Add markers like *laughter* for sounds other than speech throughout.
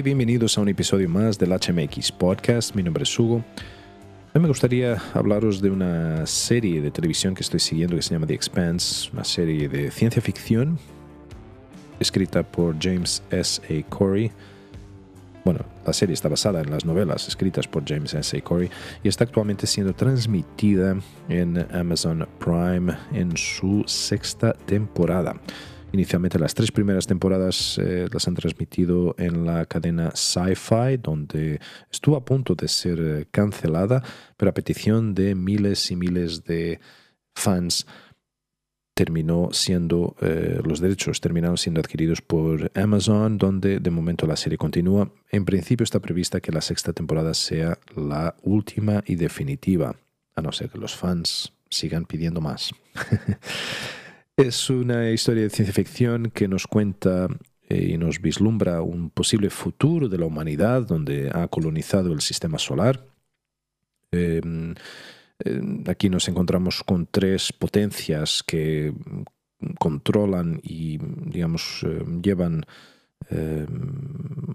y bienvenidos a un episodio más del HMX Podcast. Mi nombre es Hugo. Me gustaría hablaros de una serie de televisión que estoy siguiendo que se llama The Expanse, una serie de ciencia ficción escrita por James S. A. Corey. Bueno, la serie está basada en las novelas escritas por James S. A. Corey y está actualmente siendo transmitida en Amazon Prime en su sexta temporada. Inicialmente las tres primeras temporadas eh, las han transmitido en la cadena Sci-Fi, donde estuvo a punto de ser eh, cancelada, pero a petición de miles y miles de fans terminó siendo, eh, los derechos terminaron siendo adquiridos por Amazon, donde de momento la serie continúa. En principio está prevista que la sexta temporada sea la última y definitiva, a no ser que los fans sigan pidiendo más. *laughs* Es una historia de ciencia ficción que nos cuenta eh, y nos vislumbra un posible futuro de la humanidad donde ha colonizado el sistema solar. Em, em, aquí nos encontramos con tres potencias que controlan y, digamos, em, llevan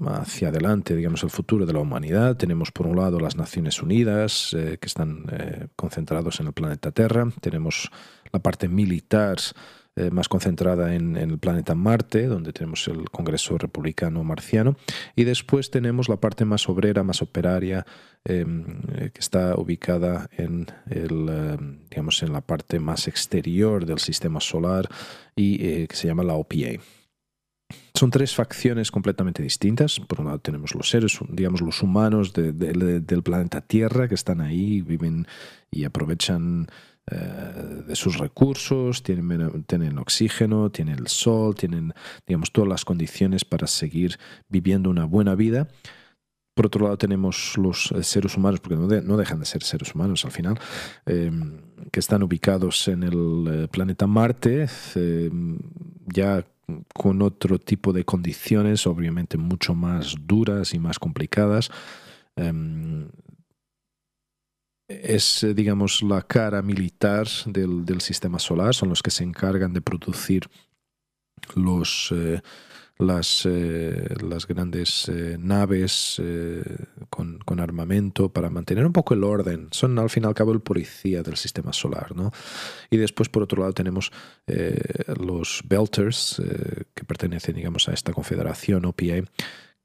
hacia adelante, digamos, el futuro de la humanidad. Tenemos por un lado las Naciones Unidas, eh, que están eh, concentrados en el planeta Tierra. Tenemos la parte militar eh, más concentrada en, el planeta Marte, donde tenemos el Congreso Republicano Marciano, y después tenemos la parte más obrera, más operaria, em, eh, que está ubicada en, el, em, digamos, en la parte más exterior del sistema solar y que se llama la OPA. Son tres facciones completamente distintas. Por un lado tenemos los seres, digamos los humanos del planeta Tierra que están ahí, viven y aprovechan eh, de sus recursos, tienen, tienen, oxígeno, tienen el sol, tienen, digamos, todas las condiciones para seguir viviendo una buena vida. Por otro lado, tenemos los eh, seres humanos, porque no, no dejan de ser seres humanos al final, em, que están ubicados en el eh, planeta Marte, em, ya con otro tipo de condiciones, obviamente mucho más duras y más complicadas. Em, es, digamos, la cara militar del, del, sistema solar, son los que se encargan de producir los, eh, las, eh, las, grandes naves con, con, armamento para mantener un poco el orden. Son al fin y al cabo el policía del sistema solar. ¿no? Y después, por otro lado, tenemos los Belters, que pertenecen, digamos, a esta confederación OPA,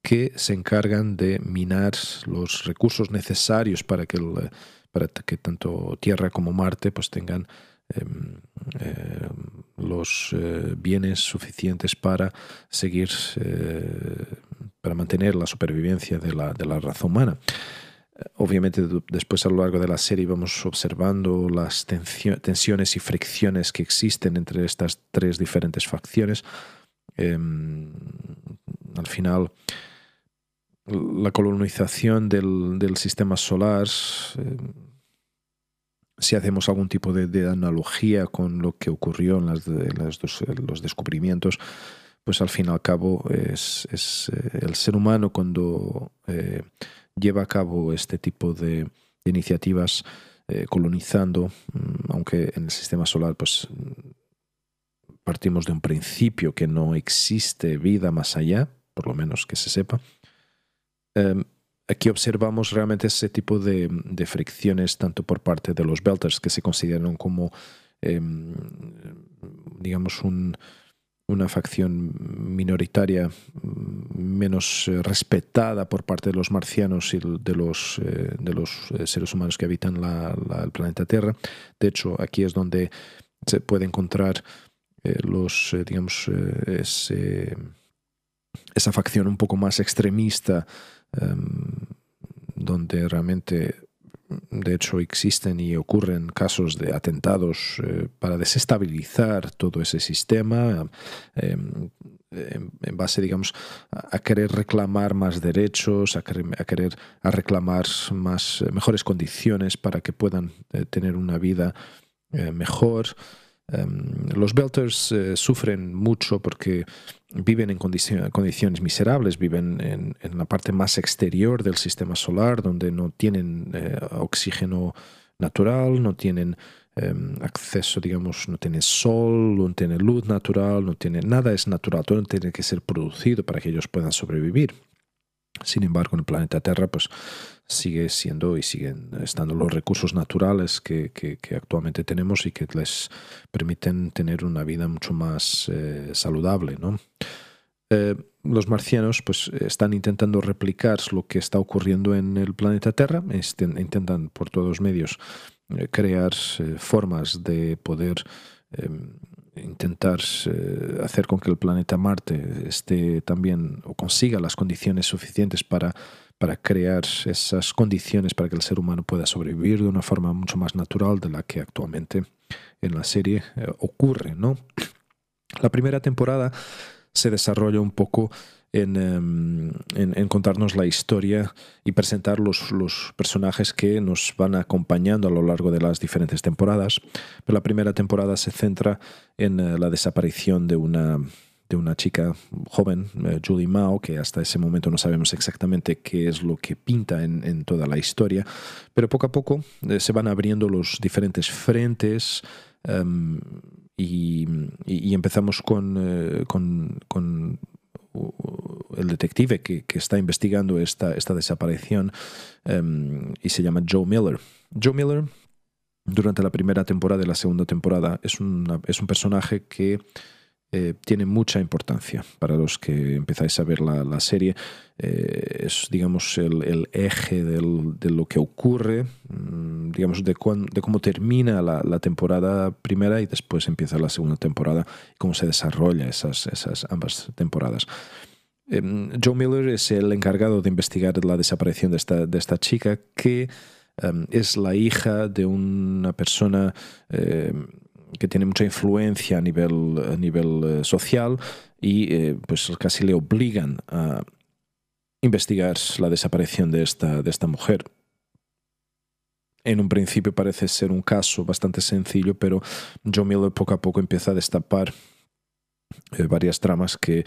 que se encargan de minar los recursos necesarios para que el para que tanto Tierra como Marte pues tengan em, em, los eh, bienes suficientes para seguir, eh, para mantener la supervivencia de la, de la raza humana. Obviamente después a lo largo de la serie vamos observando las tensiones y fricciones que existen entre estas tres diferentes facciones. Em, al final la colonización del, sistema solar, eh, si hacemos algún tipo de, analogía con lo que ocurrió en, las, los descubrimientos, pues al fin y al cabo es, eh, el ser humano cuando eh, lleva a cabo este tipo de, iniciativas colonizando, mm, aunque en el sistema solar pues partimos de un principio que no existe vida más allá, por lo menos que se sepa, Em, aquí observamos realmente ese tipo de, fricciones tanto por parte de los belters que se consideran como, em, digamos, una facción minoritaria mm, menos eh, respetada por parte de los marcianos y de los, eh, de los eh, seres humanos que habitan el planeta Tierra. De hecho, aquí es donde se puede encontrar los, digamos, esa facción un poco más extremista Em, donde realmente, de hecho, existen y ocurren casos de atentados eh, para desestabilizar todo ese sistema, em, en base, digamos, a, querer reclamar más derechos, a querer, a reclamar más, eh, mejores condiciones para que puedan eh, tener una vida mejor. Em, los Belters eh, sufren mucho porque viven en condiciones miserables, viven en, la parte más exterior del sistema solar, donde no tienen eh, oxígeno natural, no tienen em, acceso, digamos, no tienen sol, no tienen luz natural, no tienen nada es natural, todo tiene que ser producido para que ellos puedan sobrevivir. Sin embargo, en el planeta Tierra, pues sigue siendo y siguen estando los recursos naturales que, actualmente tenemos y que les permiten tener una vida mucho más eh, saludable, ¿no? Eh, los marcianos pues están intentando replicar lo que está ocurriendo en el planeta Tierra, este, intentan por todos medios eh, crear formas de poder em, intentar hacer con que el planeta Marte esté también o consiga las condiciones suficientes para para crear esas condiciones para que el ser humano pueda sobrevivir de una forma mucho más natural de la que actualmente en la serie eh, ocurre. ¿no? La primera temporada se desarrolla un poco en, em, en, contarnos la historia y presentar los, los, personajes que nos van acompañando a lo largo de las diferentes temporadas. Pero la primera temporada se centra en eh, la desaparición de una de una chica joven, eh, Julie Mao, que hasta ese momento no sabemos exactamente qué es lo que pinta en, toda la historia, pero poco a poco eh, se van abriendo los diferentes frentes em, y, empezamos con, eh, con, el detective que, está investigando esta, esta desaparición em, y se llama Joe Miller. Joe Miller, durante la primera temporada y la segunda temporada, es, es un personaje que eh, tiene mucha importancia para los que empezáis a ver la, serie. Eh, es, digamos, el, eje de lo que ocurre, mm, digamos, de, de cómo termina la, temporada primera y después empieza la segunda temporada, cómo se desarrolla esas, esas ambas temporadas. Em, Joe Miller es el encargado de investigar la desaparición de esta, de esta chica que em, es la hija de una persona em, que tiene mucha influencia a nivel, a nivel eh, social y eh, pues casi le obligan a investigar la desaparición de esta, de esta mujer. En un principio parece ser un caso bastante sencillo, pero Joe Miller poco a poco empieza a destapar eh, varias tramas que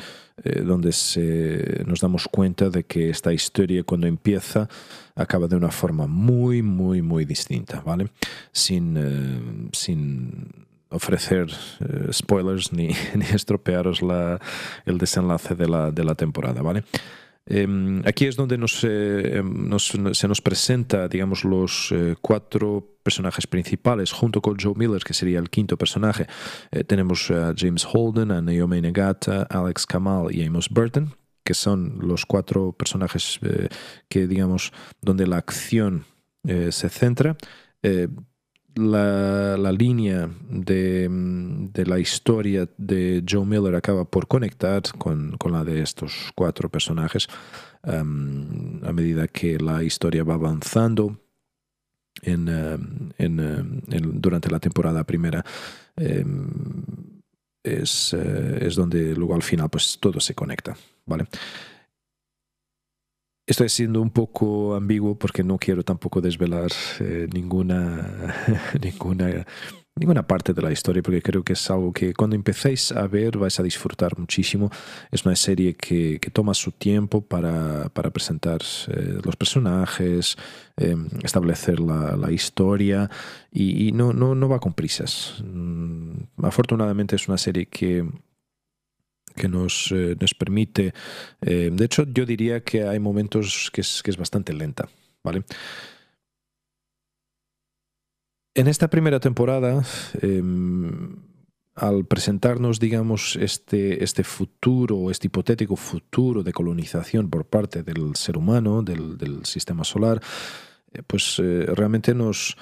donde se, nos damos cuenta de que esta historia cuando empieza acaba de una forma muy muy muy distinta vale sin, sin ofrecer eh, spoilers ni, *laughs* ni estropearos la, el desenlace de la, de la temporada, ¿vale? Em, aquí es donde nos, eh, em, nos, se nos presenta, digamos, los eh, cuatro personajes principales, junto con Joe Miller, que sería el quinto personaje. tenemos a James Holden, a Naomi Negata, Alex Kamal y Amos Burton, que son los cuatro personajes que, digamos, donde la acción se centra la, línea de, la historia de Joe Miller acaba por conectar con, la de estos cuatro personajes um, a medida que la historia va avanzando en, um, um, durante la temporada primera. Es, eh, es, donde luego al final pues todo se conecta, ¿vale? Estoy siendo un poco ambiguo porque no quiero tampoco desvelar eh, ninguna, *laughs* ninguna, ninguna parte de la historia porque creo que es algo que cuando empecéis a ver vais a disfrutar muchísimo. Es una serie que, que toma su tiempo para, para presentar eh, los personajes, em, establecer la, la historia y, y, no, no, no va con prisas. Mm, afortunadamente es una serie que que nos, eh, permite. Eh, de hecho, yo diría que hay momentos que es, bastante lenta. ¿vale? En esta primera temporada, em, al presentarnos, digamos, este, este futuro, este hipotético futuro de colonización por parte del ser humano, del, del sistema solar, eh, pues realmente nos,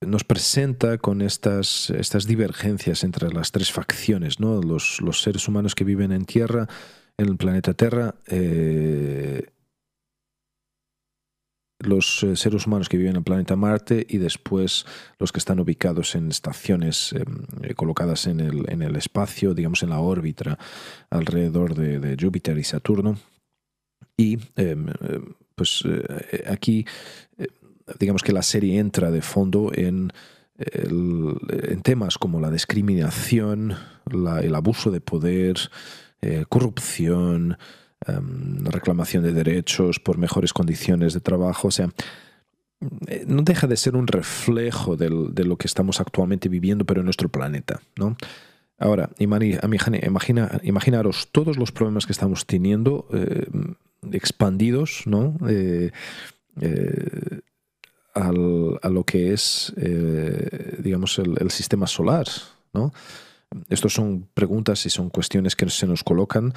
nos presenta con estas, estas divergencias entre las tres facciones, ¿no? los, los seres humanos que viven en Tierra, en el planeta Tierra, eh, los eh, seres humanos que viven en el planeta Marte y después los que están ubicados en estaciones eh, colocadas en el, en el, espacio, digamos en la órbita alrededor de, de Júpiter y Saturno. Y pues aquí digamos que la serie entra de fondo en, en temas como la discriminación, el abuso de poder, eh, corrupción, em, reclamación de derechos por mejores condiciones de trabajo. O sea, eh, no deja de ser un reflejo de lo que estamos actualmente viviendo, pero en nuestro planeta. ¿no? Ahora, imagina, imaginaros todos los problemas que estamos teniendo. Eh, expandidos, ¿no? A lo que es, digamos, el, sistema solar, ¿no? Estas son preguntas y son cuestiones que se nos colocan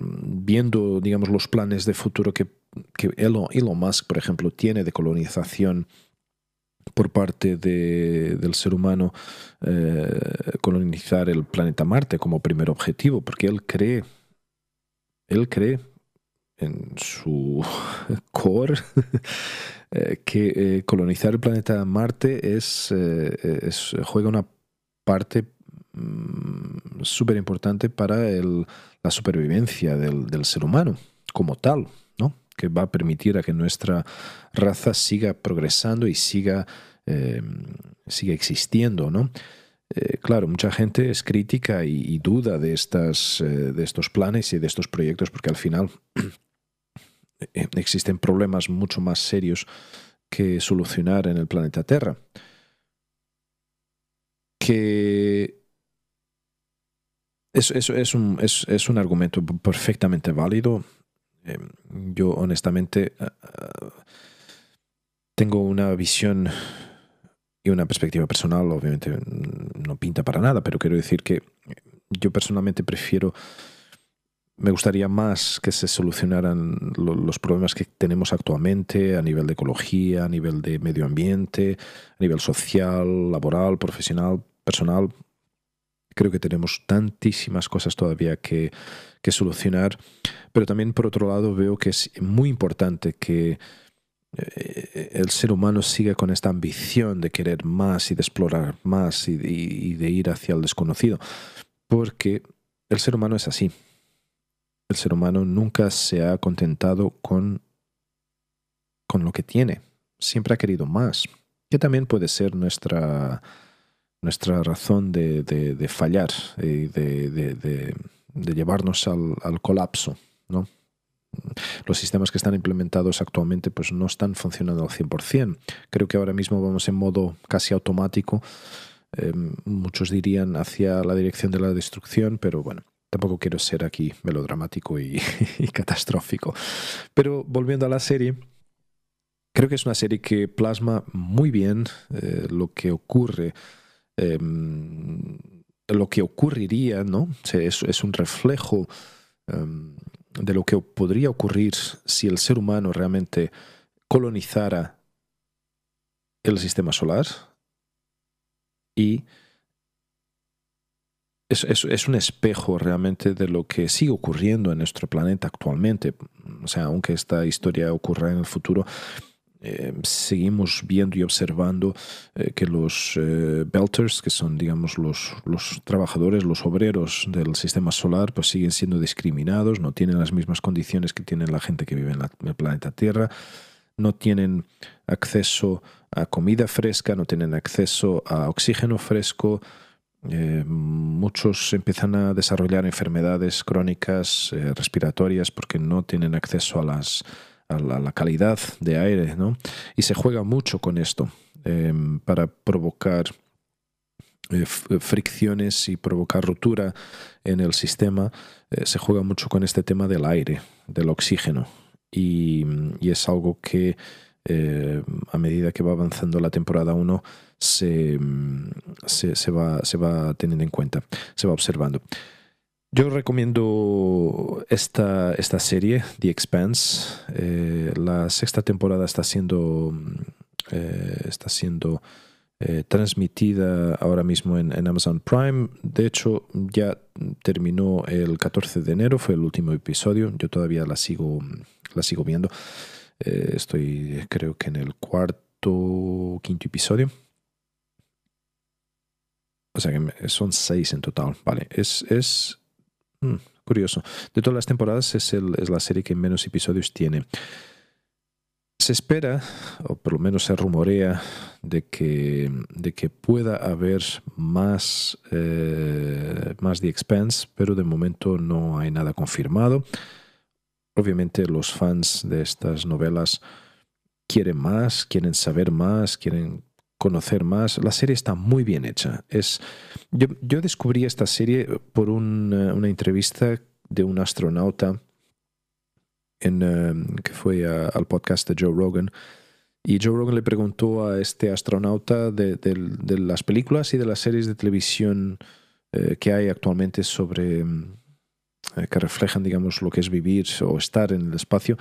viendo, digamos, los planes de futuro que, Elon, Musk, por ejemplo, tiene de colonización por parte de, del ser humano eh, colonizar el planeta Marte como primer objetivo, porque él cree, él cree en su *laughs* core eh, que eh, colonizar el planeta Marte es, es juega una parte mm, súper importante para el, la supervivencia del, del ser humano como tal que va a permitir a que nuestra raza siga progresando y siga, eh, siga existiendo, ¿no? Eh, claro, mucha gente es crítica y, duda de, estas, eh, de estos planes y de estos proyectos porque al final existen problemas mucho más serios que solucionar en el planeta Tierra. Que es, es, un, es, un, argumento perfectamente válido. Em, yo honestamente eh, eh, tengo una visión y una perspectiva personal, obviamente no pinta para nada, pero quiero decir que yo personalmente prefiero, me gustaría más que se solucionaran los problemas que tenemos actualmente a nivel de ecología, a nivel de medio ambiente, a nivel social, laboral, profesional, personal. Creo que tenemos tantísimas cosas todavía que, que solucionar pero también por otro lado veo que es muy importante que eh, el ser humano siga con esta ambición de querer más y de explorar más y de, ir hacia el desconocido, porque el ser humano es así. El ser humano nunca se ha contentado con, con lo que tiene, siempre ha querido más, que también puede ser nuestra, nuestra razón de, fallar y de, llevarnos al colapso. ¿no? Los sistemas que están implementados actualmente pues no están funcionando al 100%. Creo que ahora mismo vamos en modo casi automático. Em, muchos dirían hacia la dirección de la destrucción, pero bueno, tampoco quiero ser aquí melodramático *laughs* y, catastrófico. Pero volviendo a la serie, creo que es una serie que plasma muy bien eh, lo que ocurre, em, lo que ocurriría, ¿no? es, un reflejo em, de lo que podría ocurrir si el ser humano realmente colonizara el sistema solar y es, un espejo realmente de lo que sigue ocurriendo en nuestro planeta actualmente. O sea, aunque esta historia ocurra en el futuro, eh, seguimos viendo y observando eh, que los eh, belters, que son, digamos, los, trabajadores, los obreros del sistema solar, pues siguen siendo discriminados, no tienen las mismas condiciones que tiene la gente que vive en, el planeta Tierra, no tienen acceso a comida fresca, no tienen acceso a oxígeno fresco. Muchos empiezan a desarrollar enfermedades crónicas respiratorias porque no tienen acceso a las a la, calidad de aire, ¿no? Y se juega mucho con esto em, para provocar eh, fricciones y provocar ruptura en el sistema. Eh, se juega mucho con este tema del aire, del oxígeno. Y, es algo que eh, a medida que va avanzando la temporada 1 se, se, va, se va teniendo en cuenta, se va observando. Yo recomiendo esta, esta serie, The Expanse. Eh, la sexta temporada está siendo, eh, está siendo eh, transmitida ahora mismo en, Amazon Prime. De hecho, ya terminó el 14 de enero, fue el último episodio. Yo todavía la sigo, la sigo viendo. estoy, creo que en el cuarto, quinto episodio. O sea que son seis en total. Vale, es, es Mm, curioso. De todas las temporadas es, es la serie que menos episodios tiene. Se espera, o por lo menos se rumorea, de que, de que pueda haber más, eh, más The Expanse, pero de momento no hay nada confirmado. Obviamente los fans de estas novelas quieren más, quieren saber más, quieren conocer más. La serie está muy bien hecha. Es, yo, yo descubrí esta serie por una entrevista de un astronauta en, que fue al podcast de Joe Rogan. Y Joe Rogan le preguntó a este astronauta de, las películas y de las series de televisión que hay actualmente sobre que reflejan, digamos, lo que es vivir o estar en el espacio,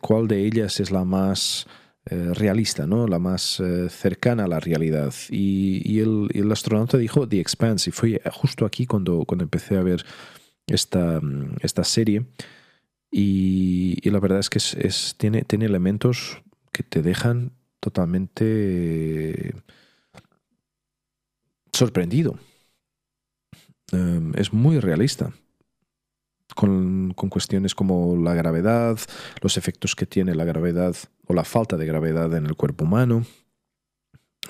cuál de ellas es la más eh, realista, ¿no? la más eh, cercana a la realidad. Y, el, astronauta dijo The Expanse, y fue justo aquí cuando, cuando empecé a ver esta, mm, esta serie. Y, la verdad es que es, tiene, tiene elementos que te dejan totalmente sorprendido. Em, es muy realista con, cuestiones como la gravedad, los efectos que tiene la gravedad la falta de gravedad en el cuerpo humano.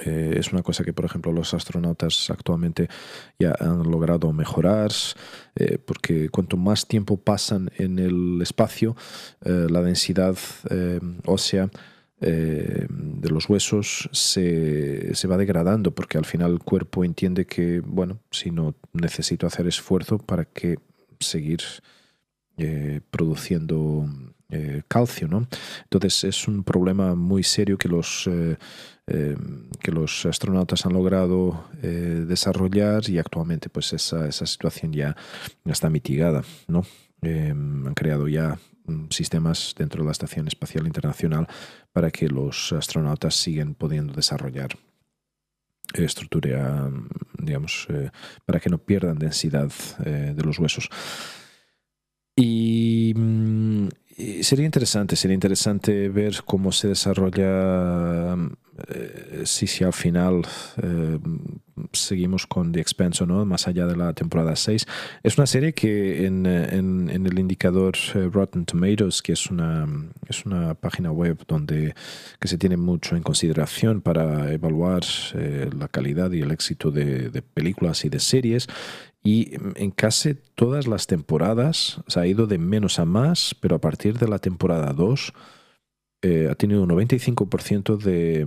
Eh, es una cosa que, por ejemplo, los astronautas actualmente ya han logrado mejorar, eh, porque cuanto más tiempo pasan en el espacio, eh, la densidad ósea de los huesos se, se, va degradando, porque al final el cuerpo entiende que, bueno, si no necesito hacer esfuerzo para que seguir produciendo eh, calcio. ¿no? Entonces es un problema muy serio que los, eh, que los astronautas han logrado desarrollar y actualmente pues esa, esa situación ya está mitigada. ¿no? han creado ya mm, sistemas dentro de la Estación Espacial Internacional para que los astronautas sigan pudiendo desarrollar estructura, digamos, para que no pierdan densidad de los huesos. Mm, sería interesante, sería interesante ver cómo se desarrolla, eh, si, al final eh, seguimos con The Expanse o no, más allá de la temporada 6. Es una serie que en, el indicador eh, Rotten Tomatoes, que es una, es una página web donde que se tiene mucho en consideración para evaluar la calidad y el éxito de películas y de series, y en casi todas las temporadas se ha ido de menos a más, pero a partir de la temporada 2 eh, ha tenido un 95% de,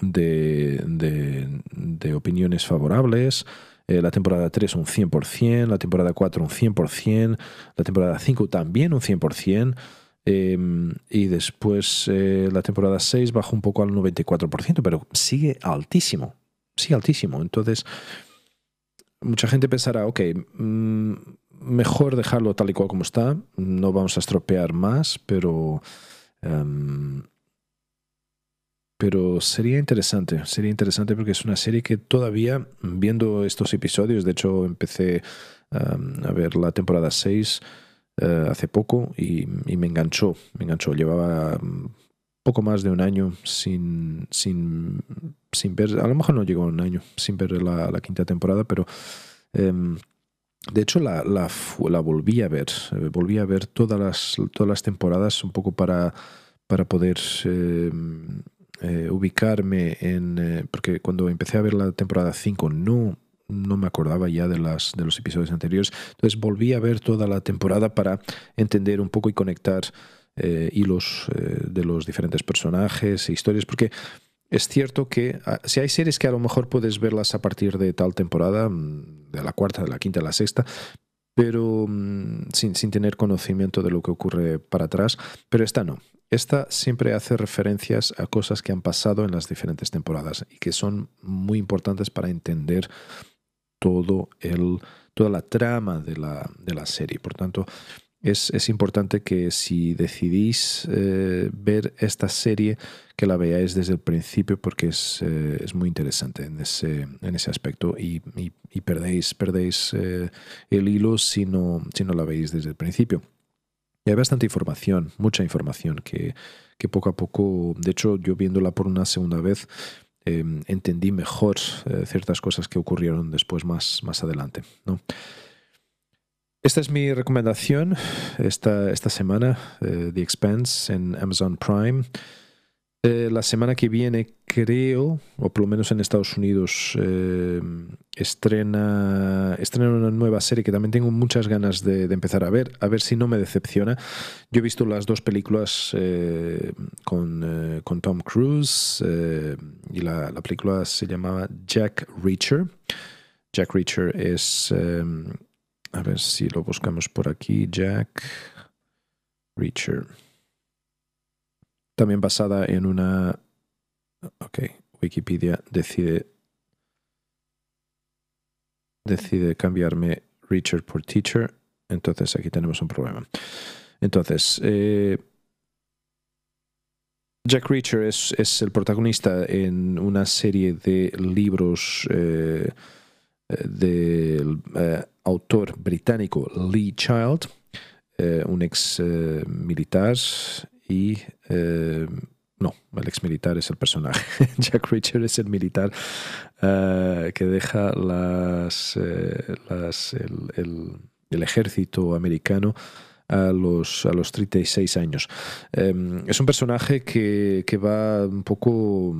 de, de, opiniones favorables. Eh, la temporada 3 un 100%, la temporada 4 un 100%, la temporada 5 también un 100%. Em, y después eh, la temporada 6 bajó un poco al 94%, pero sigue altísimo, sigue altísimo. Entonces, mucha gente pensará, ok, mm, mejor dejarlo tal y cual como está, no vamos a estropear más, pero... Em, pero sería interesante, sería interesante porque es una serie que todavía, viendo estos episodios, de hecho empecé em, a ver la temporada 6 eh, hace poco y, me enganchó, me enganchó. Llevaba mm, poco más de un año sin, sin, sin ver, a lo mejor no llegó un año sin ver la, la quinta temporada, pero em, de hecho la, la, la, volví a ver, eh, volví a ver todas las, todas las temporadas un poco para, para poder em, eh, ubicarme en, eh, porque cuando empecé a ver la temporada 5 no no me acordaba ya de, las, de los episodios anteriores. Entonces volví a ver toda la temporada para entender un poco y conectar eh, hilos eh, de los diferentes personajes e historias, porque es cierto que ah, si hay series que a lo mejor puedes verlas a partir de tal temporada, mm, de la cuarta, de la quinta, de la sexta, pero mm, sin, sin, tener conocimiento de lo que ocurre para atrás. Pero esta no. Esta siempre hace referencias a cosas que han pasado en las diferentes temporadas y que son muy importantes para entender todo el, toda la trama de la, de la serie. Por tanto, es, importante que si decidís eh, ver esta serie, que la veáis desde el principio porque es, eh, muy interesante en ese, en ese aspecto y, perdéis, perdéis eh, el hilo si no, si no la veis desde el principio. Y hay bastante información, mucha información que, que poco a poco, de hecho yo viéndola por una segunda vez, entendí mejor ciertas cosas que ocurrieron después más, más adelante. ¿no? Esta es mi recomendación esta, esta semana, uh, The Expanse en Amazon Prime. Eh, la semana que viene, creo, o por lo menos en Estados Unidos, eh, estrena, estrena una nueva serie que también tengo muchas ganas de, de, empezar a ver, a ver si no me decepciona. Yo he visto las dos películas con, con, Tom Cruise y la, la, película se llamaba Jack Reacher. Jack Reacher es a ver si lo buscamos por aquí. Jack. Reacher. También basada en una... Ok, Wikipedia decide... Decide cambiarme Reacher por Teacher. Entonces aquí tenemos un problema. Entonces, eh, Jack Reacher es, es, el protagonista en una serie de libros eh, del eh, autor británico Lee Child, eh, un ex eh, militar y... No, el ex militar es el personaje. *laughs* Jack Reacher es el militar que deja las, el ejército americano a los, a los 36 años. Eh, es un personaje que, que, va un poco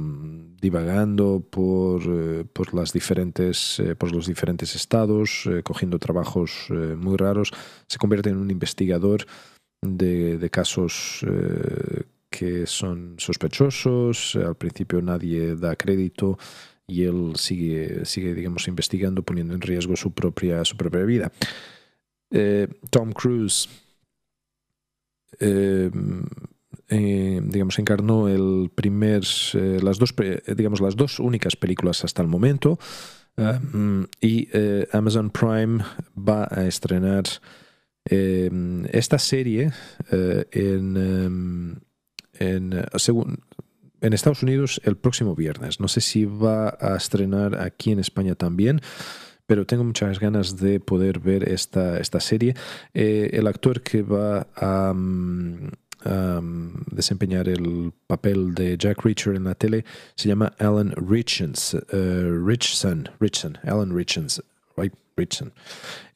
divagando por, eh, por, las diferentes, eh, por los diferentes estados, eh, cogiendo trabajos muy raros. Se convierte en un investigador de, de casos que son sospechosos. Al principio nadie da crédito y él sigue, sigue digamos, investigando, poniendo en riesgo su propia, su propia vida. Tom Cruise eh, eh, digamos, encarnó el primer, eh, las dos, digamos, las dos únicas películas hasta el momento. Y Amazon Prime va a estrenar esta serie en, en, según, en Estados Unidos el próximo viernes. No sé si va a estrenar aquí en España también pero tengo muchas ganas de poder ver esta, esta serie. Eh, el actor que va a, um, um, desempeñar el papel de Jack Reacher en la tele se llama Alan Richens, uh, Richson, Richson, Alan Richens, right? Richson.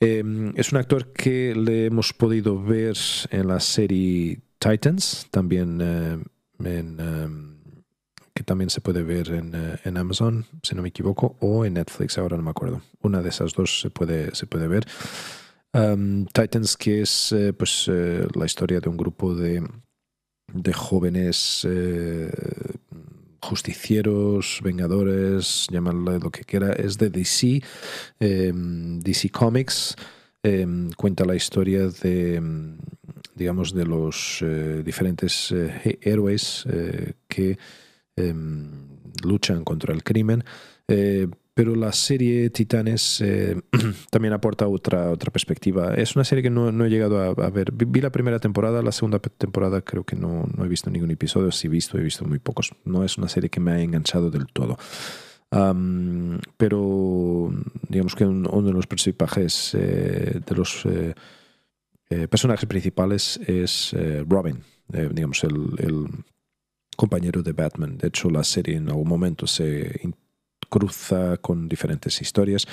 Eh, es un actor que le hemos podido ver en la serie Titans, también uh, en... Um, que también se puede ver en, uh, en, Amazon, si no me equivoco, o en Netflix, ahora no me acuerdo. Una de esas dos se puede, se puede ver. Titans, que es eh, pues, eh, la historia de un grupo de, de jóvenes eh, justicieros, vengadores, llamarle lo que quiera, es de DC, em, DC Comics. Em, cuenta la historia de, digamos, de los diferentes héroes que eh, luchan contra el crimen. Eh, pero la serie Titanes eh, *clears throat* también aporta otra, otra perspectiva. Es una serie que no, no he llegado a, ver. Vi la primera temporada, la segunda temporada creo que no, no he visto ningún episodio. Si he visto, he visto muy pocos. No es una serie que me ha enganchado del todo. Pero digamos que un, uno de los personajes, eh, de los personajes principales es Robin, digamos, el, el compañero de Batman. De hecho, la serie en algún momento se cruza con diferentes historias,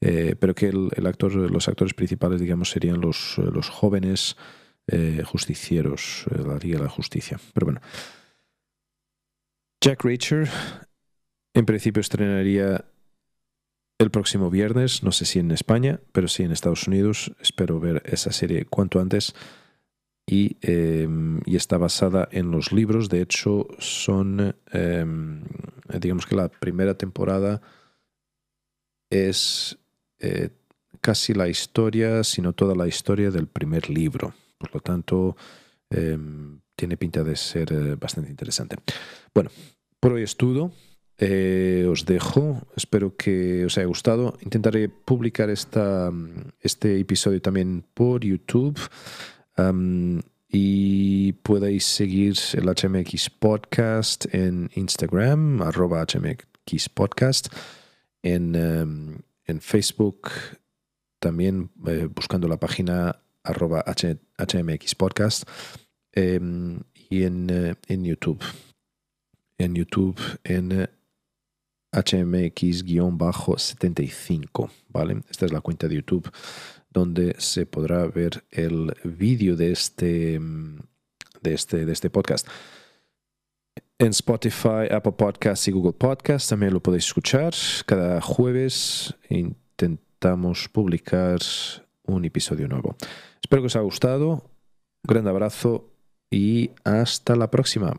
eh, pero que el, el, actor, los actores principales, digamos, serían los, los jóvenes eh, justicieros, eh, la Liga de la Justicia. Pero bueno. Jack Reacher, en principio estrenaría el próximo viernes, no sé si en España, pero sí en Estados Unidos. Espero ver esa serie cuanto antes y, eh, y, está basada en los libros. De hecho, son, eh, digamos que la primera temporada es eh, casi la historia, sino toda la historia del primer libro. Por lo tanto, em, tiene pinta de ser eh, bastante interesante. Bueno, por hoy es todo. Eh, os dejo. Espero que os haya gustado. Intentaré publicar esta, este episodio también por YouTube. Y podéis seguir el HMX Podcast en Instagram, arroba HMX Podcast, en, um, en Facebook también eh, buscando la página arroba H, HMX Podcast eh, y en, uh, en YouTube. En YouTube en HMX-75, ¿vale? Esta es la cuenta de YouTube donde se podrá ver el vídeo de este, de, este, de este podcast. En Spotify, Apple Podcasts y Google Podcasts también lo podéis escuchar. Cada jueves intentamos publicar un episodio nuevo. Espero que os haya gustado. Un gran abrazo y hasta la próxima.